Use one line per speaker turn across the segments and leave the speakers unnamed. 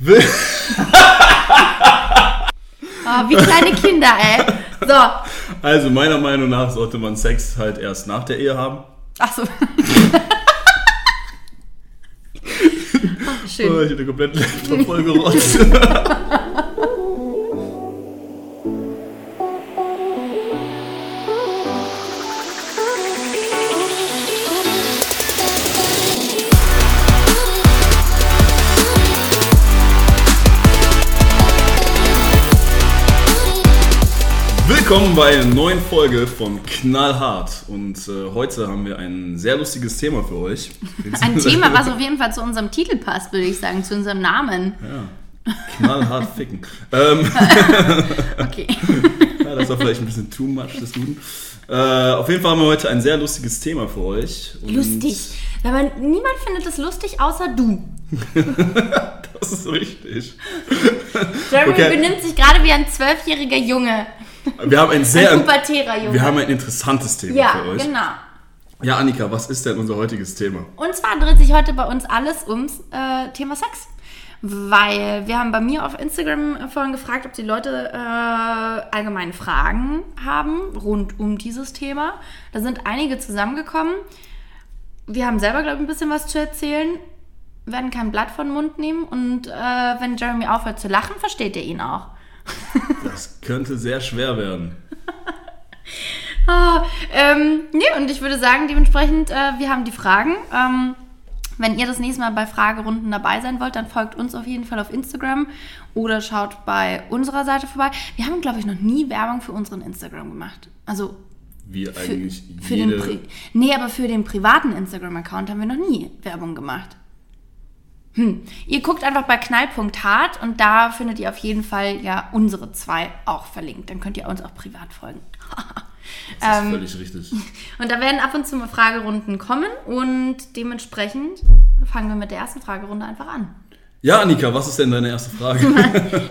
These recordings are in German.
Will
Oh, wie kleine Kinder, ey. So.
also meiner Meinung nach sollte man Sex halt erst nach der Ehe haben.
Ach so. Ach,
Oh,
schön.
ich hätte komplett Laptop voll Willkommen bei einer neuen Folge von Knallhart. Und äh, heute haben wir ein sehr lustiges Thema für euch.
Ein Thema, was auf jeden Fall zu unserem Titel passt, würde ich sagen, zu unserem Namen.
Ja. Knallhart ficken. Ähm,
Okay.
ja, das war vielleicht ein bisschen too much des Guten. Äh, auf jeden Fall haben wir heute ein sehr lustiges Thema für euch. Und
Lustig. Aber niemand findet es lustig, außer du.
Das ist richtig.
Jeremy
Okay.
benimmt sich gerade wie ein zwölfjähriger Junge.
Wir haben ein sehr,
Ein Junge.
wir haben ein interessantes Thema
ja,
für euch.
genau.
Ja, Annika, was ist denn unser heutiges Thema?
Und zwar dreht sich heute bei uns alles ums äh, Thema Sex. Weil wir haben bei mir auf Instagram vorhin gefragt, ob die Leute äh, allgemeine Fragen haben rund um dieses Thema. Da sind einige zusammengekommen. Wir haben selber, glaube ich, ein bisschen was zu erzählen, werden kein Blatt von Mund nehmen und äh, wenn Jeremy aufhört zu lachen, versteht ihr ihn auch.
Das könnte sehr schwer werden.
Ah, ähm, nee, und ich würde sagen, dementsprechend, äh, wir haben die Fragen. Ähm, wenn ihr das nächste Mal bei Fragerunden dabei sein wollt, dann folgt uns auf jeden Fall auf Instagram oder schaut bei unserer Seite vorbei. Wir haben, glaube ich, noch nie Werbung für unseren Instagram gemacht. Also
Wie
für,
eigentlich
für
jede...
den Pri Nee, aber für den privaten Instagram-Account haben wir noch nie Werbung gemacht. Hm. Ihr guckt einfach bei knall.hart und da findet ihr auf jeden Fall ja unsere zwei auch verlinkt. Dann könnt ihr uns auch privat folgen.
das ist
ähm,
völlig richtig.
Und da werden ab und zu mal Fragerunden kommen und dementsprechend fangen wir mit der ersten Fragerunde einfach an.
Ja, Annika, was ist denn deine erste Frage?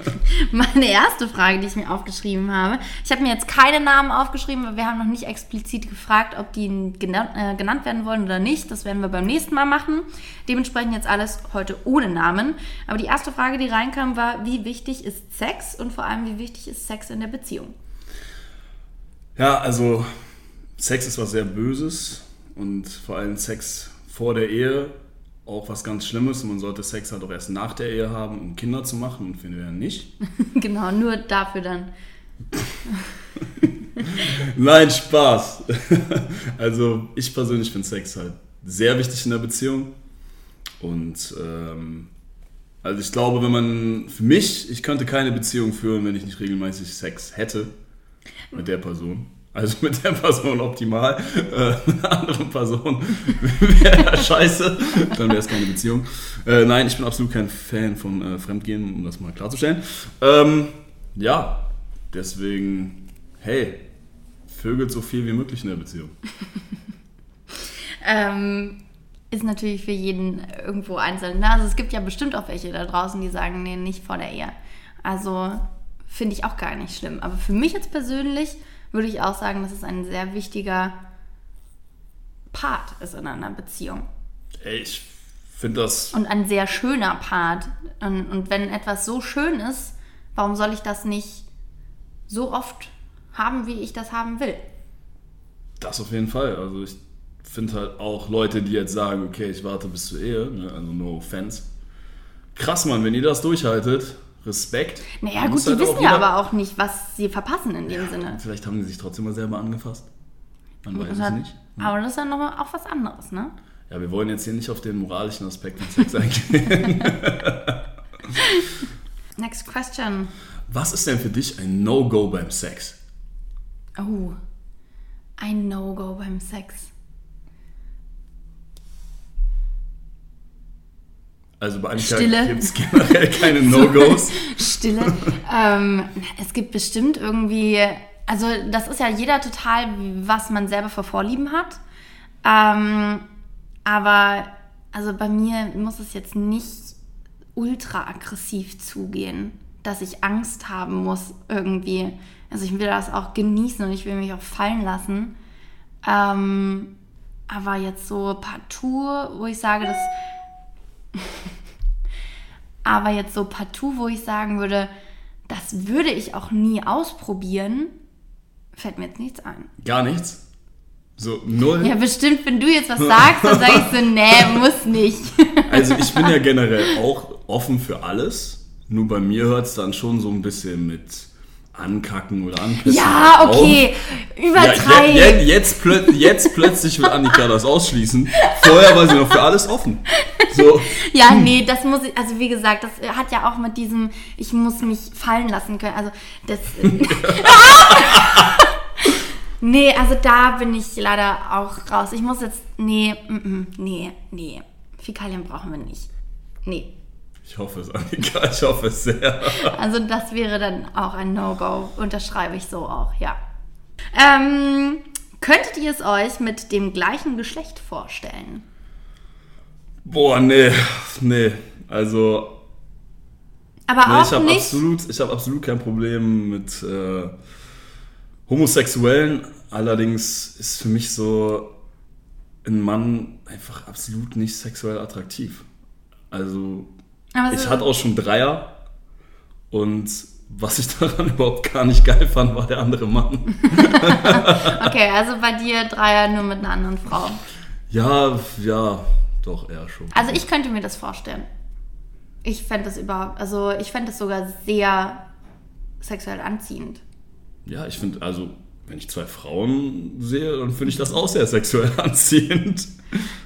Meine erste Frage, die ich mir aufgeschrieben habe. Ich habe mir jetzt keine Namen aufgeschrieben, weil wir haben noch nicht explizit gefragt, ob die genannt, äh, genannt werden wollen oder nicht. Das werden wir beim nächsten Mal machen. Dementsprechend jetzt alles heute ohne Namen. Aber die erste Frage, die reinkam, war, wie wichtig ist Sex und vor allem, wie wichtig ist Sex in der Beziehung?
Ja, also Sex ist was sehr Böses und vor allem Sex vor der Ehe auch was ganz Schlimmes. Und man sollte Sex halt auch erst nach der Ehe haben, um Kinder zu machen und finde ja nicht.
genau, nur dafür dann.
Nein, Spaß. Also ich persönlich finde Sex halt sehr wichtig in der Beziehung. Und ähm, also ich glaube, wenn man, für mich, ich könnte keine Beziehung führen, wenn ich nicht regelmäßig Sex hätte mit der Person. Also mit der Person optimal. Äh, mit einer anderen Person wäre scheiße. Dann wäre es keine Beziehung. Äh, nein, ich bin absolut kein Fan von äh, Fremdgehen, um das mal klarzustellen. Ähm, ja, deswegen, hey, vögelt so viel wie möglich in der Beziehung.
Ähm, ist natürlich für jeden irgendwo einzeln. Ne? Also es gibt ja bestimmt auch welche da draußen, die sagen, nee, nicht vor der Ehe. Also finde ich auch gar nicht schlimm. Aber für mich jetzt persönlich würde ich auch sagen, dass es ein sehr wichtiger Part ist in einer Beziehung.
Ey, ich finde das.
Und ein sehr schöner Part. Und, und wenn etwas so schön ist, warum soll ich das nicht so oft haben, wie ich das haben will?
Das auf jeden Fall. Also ich finde halt auch Leute, die jetzt sagen, okay, ich warte bis zur Ehe, ne? also no offense. Krass, Mann, wenn ihr das durchhaltet, Respekt.
Naja,
Man
gut, die
halt
wissen ja aber auch nicht, was sie verpassen in dem Sinne.
Vielleicht haben die sich trotzdem mal selber angefasst. Man weiß
Das
es nicht.
Aber das ist dann nochmal auch was anderes, ne?
Ja, wir wollen jetzt hier nicht auf den moralischen Aspekt von Sex eingehen.
Next question.
Was ist denn für dich ein No-Go beim Sex?
Oh, ein No-Go beim Sex.
Also bei Annika gibt es generell keine No-Gos.
Stille. ähm, es gibt bestimmt irgendwie, also das ist ja jeder total, was man selber für Vorlieben hat. Ähm, aber also bei mir muss es jetzt nicht ultra aggressiv zugehen, dass ich Angst haben muss irgendwie. Also ich will das auch genießen und ich will mich auch fallen lassen. Ähm, aber jetzt so partout, wo ich sage, dass Aber jetzt so partout, wo ich sagen würde, das würde ich auch nie ausprobieren, fällt mir jetzt nichts ein.
Gar nichts? So null?
Ja, bestimmt, wenn du jetzt was sagst, dann sage ich so, nee, muss nicht.
Also ich bin ja generell auch offen für alles. Nur bei mir hört es dann schon so ein bisschen mit ankacken oder anpissen.
Ja, okay, übertreib.
Ja, je, je, jetzt, plö jetzt plötzlich will Annika das ausschließen. Vorher war sie noch für alles offen. So.
Ja, nee, das muss ich, also wie gesagt, das hat ja auch mit diesem, ich muss mich fallen lassen können. Also das. nee, also da bin ich leider auch raus. Ich muss jetzt, nee, mm, mm, nee, nee. Fäkalien brauchen wir nicht. Nee.
Ich hoffe es, Annika, ich hoffe es sehr.
Also das wäre dann auch ein No-Go. Unterschreibe ich so auch, ja. Ähm, könntet ihr es euch mit dem gleichen Geschlecht vorstellen?
Boah, nee, nee. Also.
Aber
nee,
auch
ich habe
nicht.
absolut, ich hab absolut kein Problem mit äh, Homosexuellen. Allerdings ist für mich so ein Mann einfach absolut nicht sexuell attraktiv. Also
Aber
ich
so-
hatte auch schon Dreier und was ich daran überhaupt gar nicht geil fand, war der andere Mann.
Okay, also bei dir Dreier nur mit einer anderen Frau.
Ja, ja, doch, eher schon.
Also ich könnte mir das vorstellen. Ich fände das überhaupt, also ich fände das sogar sehr sexuell anziehend.
Ja, ich finde, also, wenn ich zwei Frauen sehe, dann finde ich das auch sehr sexuell anziehend.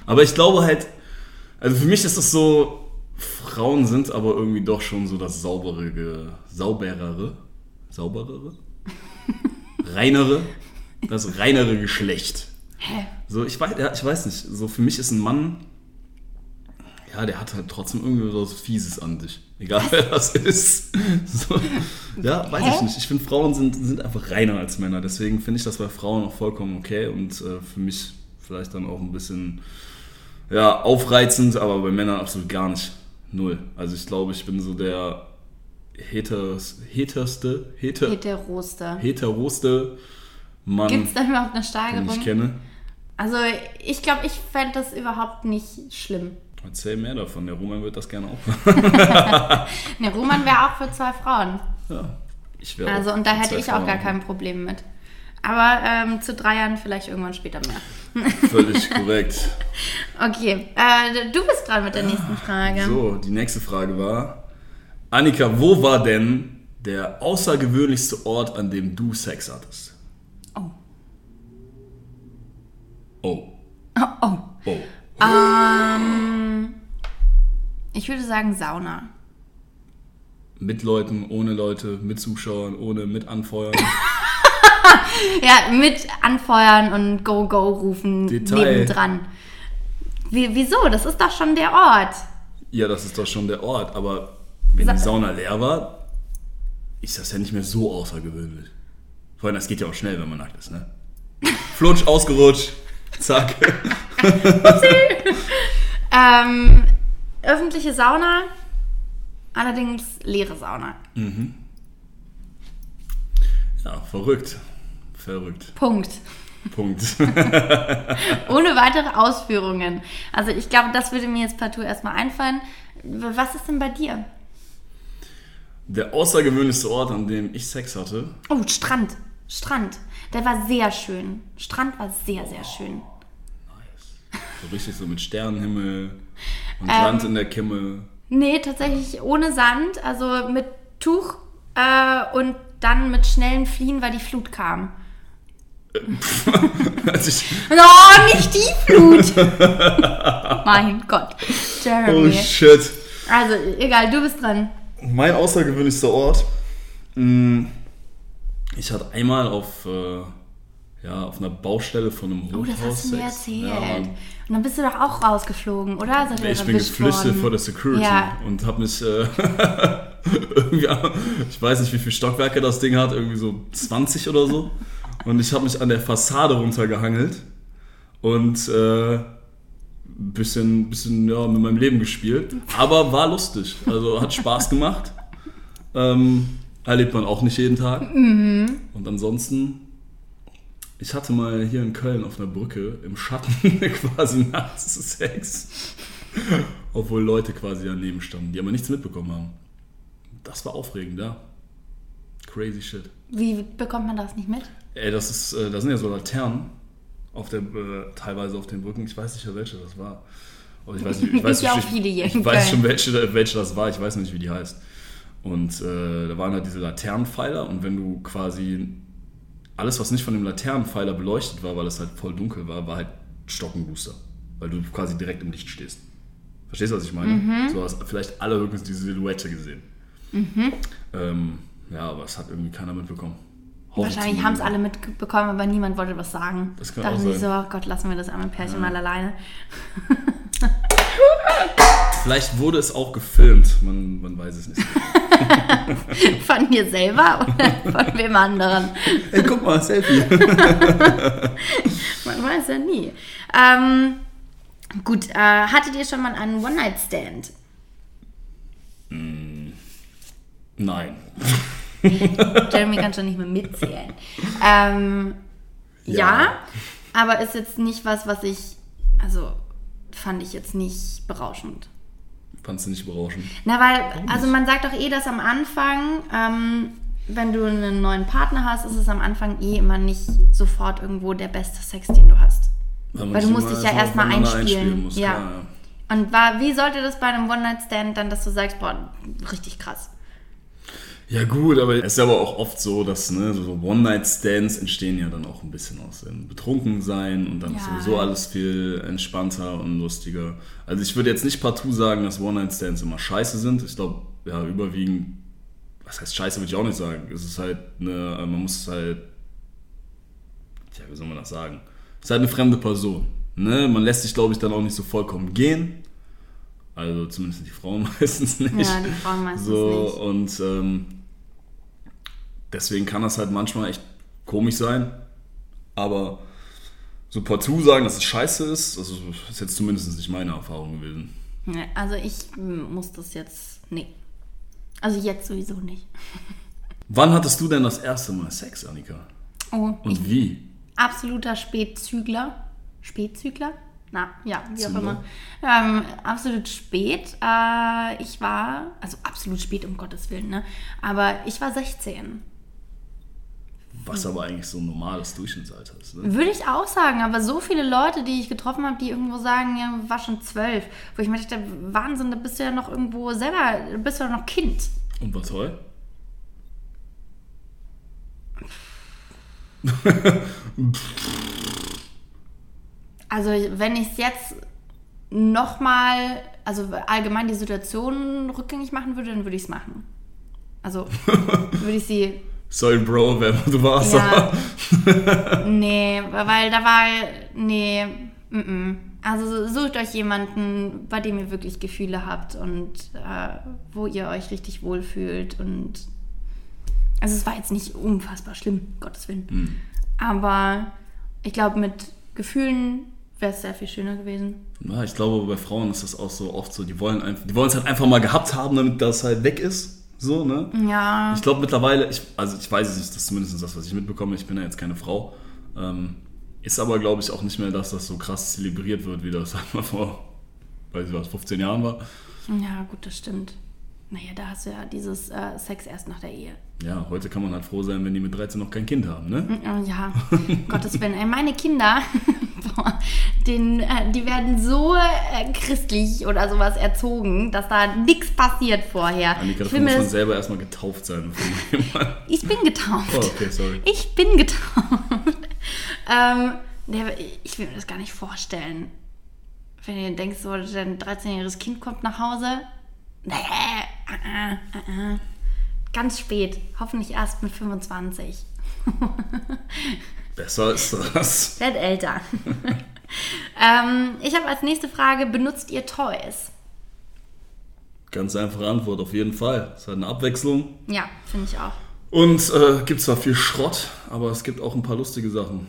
Aber ich glaube halt, also für mich ist das so, Frauen sind aber irgendwie doch schon so das sauberere, sauberere, sauberere, reinere, das reinere Geschlecht.
Hä?
So, ich weiß, ja, ich weiß nicht, so für mich ist ein Mann, ja, der hat halt trotzdem irgendwie so was Fieses an sich. Egal wer das ist. So, ja, weiß
Hä?
ich nicht. Ich finde, Frauen sind, sind einfach reiner als Männer. Deswegen finde ich das bei Frauen auch vollkommen okay und äh, für mich vielleicht dann auch ein bisschen ja, aufreizend, aber bei Männern absolut gar nicht. Null. Also ich glaube, ich bin so der heters, heterste, heter,
Heteroste.
heteroste Mann,
Gibt es da überhaupt eine
den
Steigerung?
ich kenne.
Also ich glaube, ich fände das überhaupt nicht schlimm.
Erzähl mehr davon. Der Roman wird das gerne auch.
Ne, Roman wäre auch für zwei Frauen.
ja, ich wäre
Also und da hätte ich auch gar kein Problem mit. Aber ähm, zu drei Jahren vielleicht irgendwann später mehr.
Völlig korrekt.
Okay, äh, du bist dran mit der nächsten Frage.
So, die nächste Frage war: Annika, wo war denn der außergewöhnlichste Ort, an dem du Sex hattest?
Oh.
Oh.
Oh, oh.
Oh.
Ähm, ich würde sagen Sauna.
Mit Leuten, ohne Leute, mit Zuschauern, ohne, mit Anfeuern.
Ja, mit anfeuern und Go Go rufen
Detail.
nebendran. Wie, wieso? Das ist doch schon der Ort.
ja, das ist doch schon der Ort, aber wenn
Sa-
die Sauna leer war, ist das ja nicht mehr so außergewöhnlich. Vor allem, das geht ja auch schnell, wenn man nackt ist, ne? Flutsch, ausgerutscht, zack.
Ähm, öffentliche Sauna, allerdings leere Sauna.
Ja, verrückt. Verrückt.
Punkt.
Punkt.
Ohne weitere Ausführungen. Also ich glaube, das würde mir jetzt partout erstmal einfallen. Was ist denn bei dir?
Der außergewöhnlichste Ort, an dem ich Sex hatte,
Oh, Strand. Strand. Der war sehr schön. Strand war sehr, sehr schön.
so richtig so mit Sternenhimmel und
Ähm.
Sand in der Kimme.
Nee, tatsächlich ohne Sand, also mit Tuch äh, und dann mit schnellen Fliehen, weil die Flut kam.
Als ich,
Oh, nicht die Flut! mein Gott.
oh
Jeremy.
shit.
also, egal, du bist dran.
Mein außergewöhnlichster Ort. mh, Ich hatte einmal auf, äh, ja, auf einer Baustelle von einem
Oh,
Hochhaus
das hast du mir erzählt.
Ja,
und dann bist du doch auch rausgeflogen, oder? Ihr
ich bin geflüchtet
worden?
vor der Security
Ja.
und habe mich äh, irgendwie, ich weiß nicht, wie viele Stockwerke das Ding hat, irgendwie so 20 oder so. Und ich habe mich an der Fassade runtergehangelt und äh, bisschen, bisschen ja, mit meinem Leben gespielt. Aber war lustig. Also hat Spaß gemacht. Ähm, erlebt man auch nicht jeden Tag.
Mhm.
Und ansonsten, ich hatte mal hier in Köln auf einer Brücke im Schatten quasi nachts Sex. Obwohl Leute quasi daneben standen, die aber nichts mitbekommen haben. Das war aufregend, ja. Crazy shit.
Wie bekommt man das nicht mit?
Ey, das ist, äh, sind ja so Laternen auf der, äh, teilweise auf den Brücken. Ich weiß nicht, welche das war. Aber ich weiß nicht, ich weiß
viele hier
ich, ich weiß schon, welche, welche das war. Ich weiß nicht, wie die heißt. Und äh, da waren halt diese Laternenpfeiler und wenn du quasi alles, was nicht von dem Laternenpfeiler beleuchtet war, weil es halt voll dunkel war, war halt Stockenbooster. Weil du quasi direkt im Licht stehst. Verstehst du, was ich meine?
Mhm.
So hast vielleicht alle höchstens diese Silhouette gesehen. Ähm, ja, aber es hat irgendwie keiner mitbekommen.
Wahrscheinlich haben es alle mitbekommen, aber niemand wollte was sagen.
Das kann
Dachten
auch
sie
sein.
so, oh Gott, lassen wir das arme Pärchen mal alleine.
Vielleicht wurde es auch gefilmt, man, man weiß es nicht.
Von dir selber oder von wem anderen?
Ey, guck mal, Selfie.
Man weiß ja nie. Ähm, gut, äh, hattet ihr schon mal einen One-Night-Stand?
Nein.
Jeremy kann schon nicht mehr mitzählen. Ähm, ja.
Ja.
aber ist jetzt nicht was, was ich, also fand ich jetzt nicht berauschend.
Fandst du nicht berauschend?
Na, weil, also man sagt doch eh, dass am Anfang, ähm, wenn du einen neuen Partner hast, ist es am Anfang eh immer nicht sofort irgendwo der beste Sex, den du hast. Weil du musst dich ja
erstmal aufeinander
einspielen.
muss,
ja.
klar, ja.
Und war, wie sollte das bei einem One-Night-Stand dann, dass du sagst, boah, richtig krass.
Ja gut, aber es ist aber auch oft so, dass ne, so One-Night-Stands entstehen ja dann auch ein bisschen aus dem Betrunkensein und dann ist
Ja.
sowieso alles viel entspannter und lustiger. Also ich würde jetzt nicht partout sagen, dass One-Night-Stands immer scheiße sind. Ich glaube, ja, überwiegend, was heißt scheiße, würde ich auch nicht sagen. Es ist halt eine, man muss halt, tja, wie soll man das sagen? Es ist halt eine fremde Person. Ne? Man lässt sich, glaube ich, dann auch nicht so vollkommen gehen. Also zumindest die Frauen meistens nicht.
Ja, die Frauen meistens
so,
nicht.
Und ähm, deswegen kann das halt manchmal echt komisch sein. Aber so partout sagen, dass es scheiße ist, also ist jetzt zumindest nicht meine Erfahrung gewesen.
Also ich mm, muss das jetzt, nee. Also jetzt sowieso nicht.
Wann hattest du denn das erste Mal Sex, Annika?
Oh,
Und wie?
absoluter Spätzügler. Spätzügler? Na, ja, wie auch immer. Ähm, absolut spät. Äh, ich war, also absolut spät, um Gottes Willen, ne? Aber ich war 16.
Was aber eigentlich so ein normales Durchschnittsalter ist. Ne?
Würde ich auch sagen, aber so viele Leute, die ich getroffen habe, die irgendwo sagen, ja, war schon zwölf. Wo ich mir dachte, Wahnsinn, da bist du ja noch irgendwo selber, da bist du ja noch Kind.
Und war toll?
Also wenn ich es jetzt nochmal, also allgemein die Situation rückgängig machen würde, dann würde ich es machen. Also würde ich sie,
Sorry, Bro, wer du warst.
Ja.
aber-
nee, weil da war, nee, mm -mm. also sucht euch jemanden, bei dem ihr wirklich Gefühle habt und äh, wo ihr euch richtig wohlfühlt und also es war jetzt nicht unfassbar schlimm, Gottes Willen. Aber ich glaube, mit Gefühlen wäre es sehr viel schöner gewesen.
Ja, ich glaube, bei Frauen ist das auch so oft so, die wollen einfach, die wollen es halt einfach mal gehabt haben, damit das halt weg ist. So, ne?
Ja.
Ich glaube mittlerweile, ich, also ich weiß es nicht, das ist zumindest das, was ich mitbekomme, ich bin ja jetzt keine Frau. Ähm, ist aber, glaube ich, auch nicht mehr, dass das so krass zelebriert wird, wie das sag mal vor, weiß ich was, 15 Jahren war.
Ja, gut, das stimmt. Naja, da hast du ja dieses äh, Sex erst nach der Ehe.
Ja, heute kann man halt froh sein, wenn die mit 13 noch kein Kind haben, ne?
Oh, ja, Gottes Willen. Ey, meine Kinder, boah, den, äh, die werden so äh, christlich oder sowas erzogen, dass da nichts passiert vorher.
Annika,
ich,
dafür muss man selber erstmal getauft sein.
Ich bin getauft.
oh, okay, sorry.
Ich bin getauft. ähm, der, ich will mir das gar nicht vorstellen. Wenn ihr denkt, so dein 13-jähriges Kind kommt nach Hause. Nee, äh, äh, äh, äh. Ganz spät. Hoffentlich erst mit 25.
Besser ist das.
Werd älter. ähm, ich habe als nächste Frage, benutzt ihr Toys?
Ganz einfache Antwort, auf jeden Fall. Es hat eine Abwechslung.
Ja, finde ich auch.
Und äh, gibt zwar viel Schrott, aber es gibt auch ein paar lustige Sachen.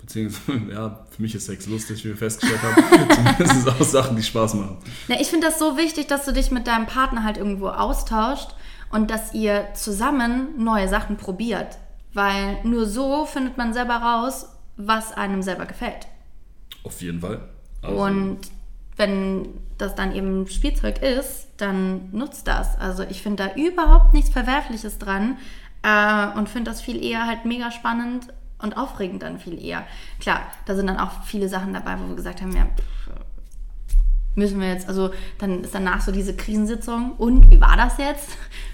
Beziehungsweise, ja, für mich ist Sex lustig, wie wir festgestellt haben. Zumindest auch Sachen, die Spaß machen.
Ja, ich finde das so wichtig, dass du dich mit deinem Partner halt irgendwo austauscht und dass ihr zusammen neue Sachen probiert. Weil nur so findet man selber raus, was einem selber gefällt.
Auf jeden Fall. Also,
Und wenn das dann eben Spielzeug ist, dann nutzt das. Also ich finde da überhaupt nichts Verwerfliches dran äh, und finde das viel eher halt mega spannend und aufregend dann viel eher. Klar, da sind dann auch viele Sachen dabei, wo wir gesagt haben, ja, pff, müssen wir jetzt, also dann ist danach so diese Krisensitzung und wie war das jetzt?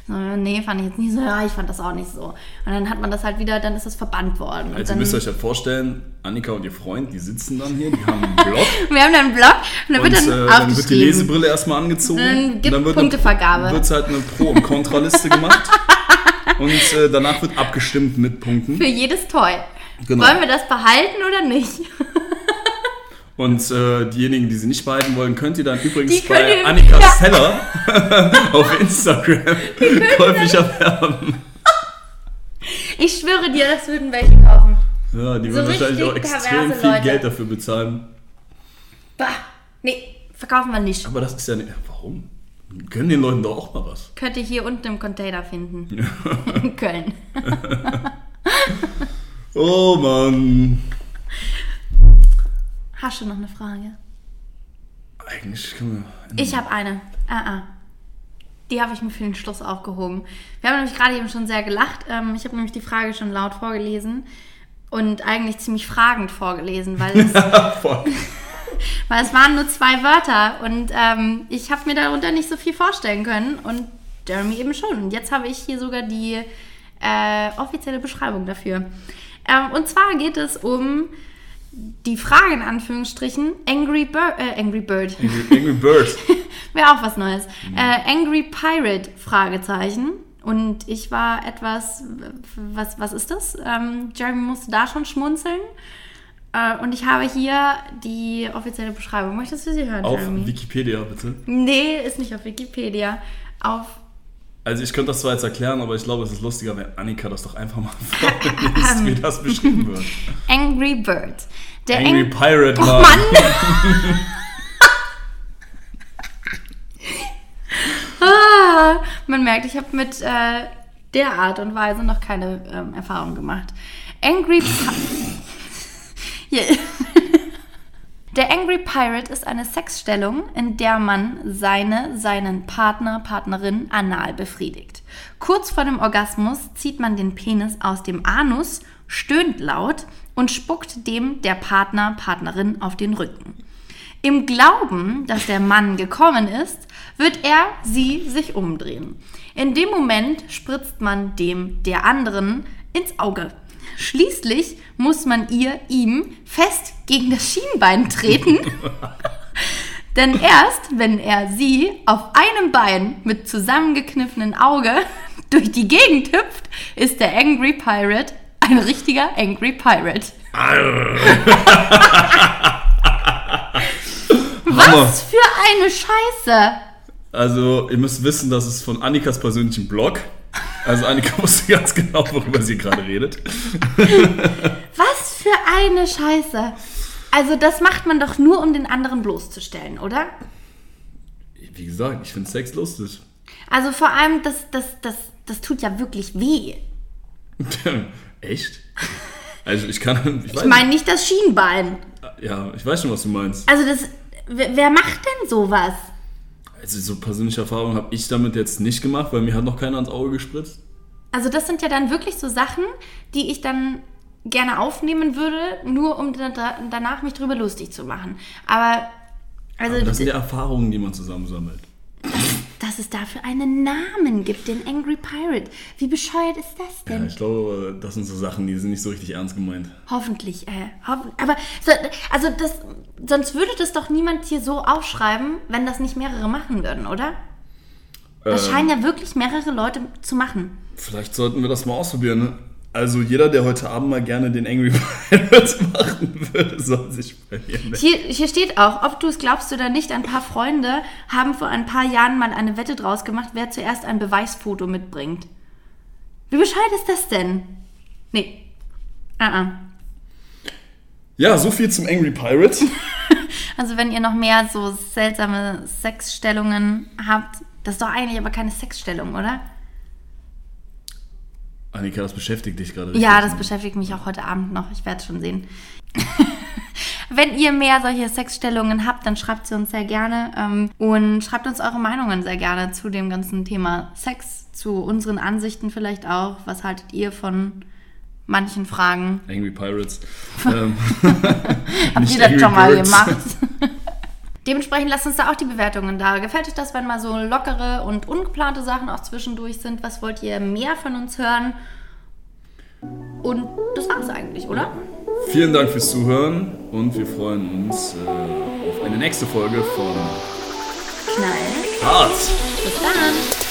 So, nee, fand ich jetzt nicht so, ja, ich fand das auch nicht so. Und dann hat man das halt wieder, dann ist das verbannt worden.
Also ihr
dann,
müsst euch ja vorstellen, Annika und ihr Freund, die sitzen dann hier, die haben einen Block.
wir haben dann einen Blog und da
Und
wird dann
äh, dann wird die. Lesebrille erstmal angezogen.
Dann gibt
und wird
Punktevergabe.
Dann wird halt eine Pro- und Kontraliste gemacht. Und äh, danach wird abgestimmt mit Punkten.
Für jedes Toy.
Genau.
Wollen wir das behalten oder nicht?
Und äh, diejenigen, die sie nicht behalten wollen, könnt ihr dann übrigens
Die
bei Annika
ja.
Seller auf Instagram käuflich erwerben.
Ich schwöre dir, das würden welche kaufen.
Ja, die
So
würden wahrscheinlich auch extrem viel
Leute.
Geld dafür bezahlen.
Bah. Nee, verkaufen wir nicht.
Aber das ist ja nicht. Warum? Gönnen den Leuten doch auch mal was.
Könnt ihr hier unten im Container finden. In Köln.
Oh Mann.
Hast du noch eine Frage?
Eigentlich können wir.
Ich habe eine. Ah, ah. Die habe ich mir für den Schluss aufgehoben. Wir haben nämlich gerade eben schon sehr gelacht. Ähm, ich habe nämlich die Frage schon laut vorgelesen und eigentlich ziemlich fragend vorgelesen, weil es, weil es waren nur zwei Wörter und ähm, ich habe mir darunter nicht so viel vorstellen können und Jeremy eben schon. Und jetzt habe ich hier sogar die äh, offizielle Beschreibung dafür. Ähm, und zwar geht es um die Frage in Anführungsstrichen Angry, Bir äh, Angry Bird.
Angry, Angry Bird.
Wäre auch was Neues. Äh, Angry Pirate, Fragezeichen. Und ich war etwas, was, was ist das? Ähm, Jeremy musste da schon schmunzeln. Äh, und ich habe hier die offizielle Beschreibung. Möchtest du sie hören,
Auf
Jeremy?
Wikipedia, bitte.
Nee, ist nicht auf Wikipedia. Auf
Also ich könnte das zwar jetzt erklären, aber ich glaube, es ist lustiger, wenn Annika das doch einfach mal vorliest, wie das beschrieben wird.
Angry Bird. Der
Angry
Ang
Pirate
Oh
Mann.
Mann! ah, man merkt, ich habe mit äh, der Art und Weise noch keine ähm, Erfahrung gemacht. Angry Pi Hier. Der Angry Pirate ist eine Sexstellung, in der man seine, seinen Partner, Partnerin anal befriedigt. Kurz vor dem Orgasmus zieht man den Penis aus dem Anus, stöhnt laut und spuckt dem der Partner, Partnerin auf den Rücken. Im Glauben, dass der Mann gekommen ist, wird er sie sich umdrehen. In dem Moment spritzt man dem der anderen ins Auge. Schließlich muss man ihr ihm fest gegen das Schienbein treten, denn erst wenn er sie auf einem Bein mit zusammengekniffenen Auge durch die Gegend hüpft, ist der Angry Pirate ein richtiger Angry Pirate. Was für eine Scheiße!
Also, ihr müsst wissen, das ist von Annikas persönlichen Blog. Also Annika wusste ganz genau, worüber sie gerade redet.
Was für eine Scheiße! Also das macht man doch nur, um den anderen bloßzustellen, oder?
Wie gesagt, ich finde Sex lustig.
Also vor allem, das, das, das, das tut ja wirklich weh.
Echt? Also ich kann, ich
Ich meine nicht das Schienbein.
ja, ich weiß schon, was du meinst.
Also das, wer macht denn sowas?
Also so persönliche Erfahrungen habe ich damit jetzt nicht gemacht, weil mir hat noch keiner ans Auge gespritzt.
Also das sind ja dann wirklich so Sachen, die ich dann gerne aufnehmen würde, nur um da, da, danach mich drüber lustig zu machen. Aber also
Aber das sind ja Erfahrungen, die man zusammensammelt.
Dass es dafür einen Namen gibt, den Angry Pirate. Wie bescheuert ist das
Ja,
denn?
ich glaube, das sind so Sachen, die sind nicht so richtig ernst gemeint.
Hoffentlich, äh, hoffen, aber so, also das, sonst würde das doch niemand hier so aufschreiben, wenn das nicht mehrere machen würden, oder? Das
Ähm,
scheinen ja wirklich mehrere Leute zu machen.
Vielleicht sollten wir das mal ausprobieren. Also jeder, der heute Abend mal gerne den Angry Pirate machen würde, soll sich bei mir melden.
Hier, hier steht auch, ob du es glaubst oder nicht, ein paar Freunde haben vor ein paar Jahren mal eine Wette draus gemacht, wer zuerst ein Beweisfoto mitbringt. Wie bescheuert ist das denn? Nee. Ah, ah.
Ja, so viel zum Angry Pirate.
Also wenn ihr noch mehr so seltsame Sexstellungen habt, das ist doch eigentlich aber keine Sexstellung, oder?
Annika, das beschäftigt dich gerade.
Ja, das
ne?
beschäftigt mich auch heute Abend noch. Ich werde es schon sehen. wenn ihr mehr solche Sexstellungen habt, dann schreibt sie uns sehr gerne ähm, und schreibt uns eure Meinungen sehr gerne zu dem ganzen Thema Sex, zu unseren Ansichten vielleicht auch. Was haltet ihr von manchen Fragen?
Angry Pirates. ähm,
Habt ihr das schon mal gemacht? Dementsprechend lasst uns da auch die Bewertungen da. Gefällt euch das, wenn mal so lockere und ungeplante Sachen auch zwischendurch sind? Was wollt ihr mehr von uns hören? Und das war's eigentlich, oder?
Vielen Dank fürs Zuhören und wir freuen uns äh, auf eine nächste Folge von
Knall.
Hart.
Bis dann.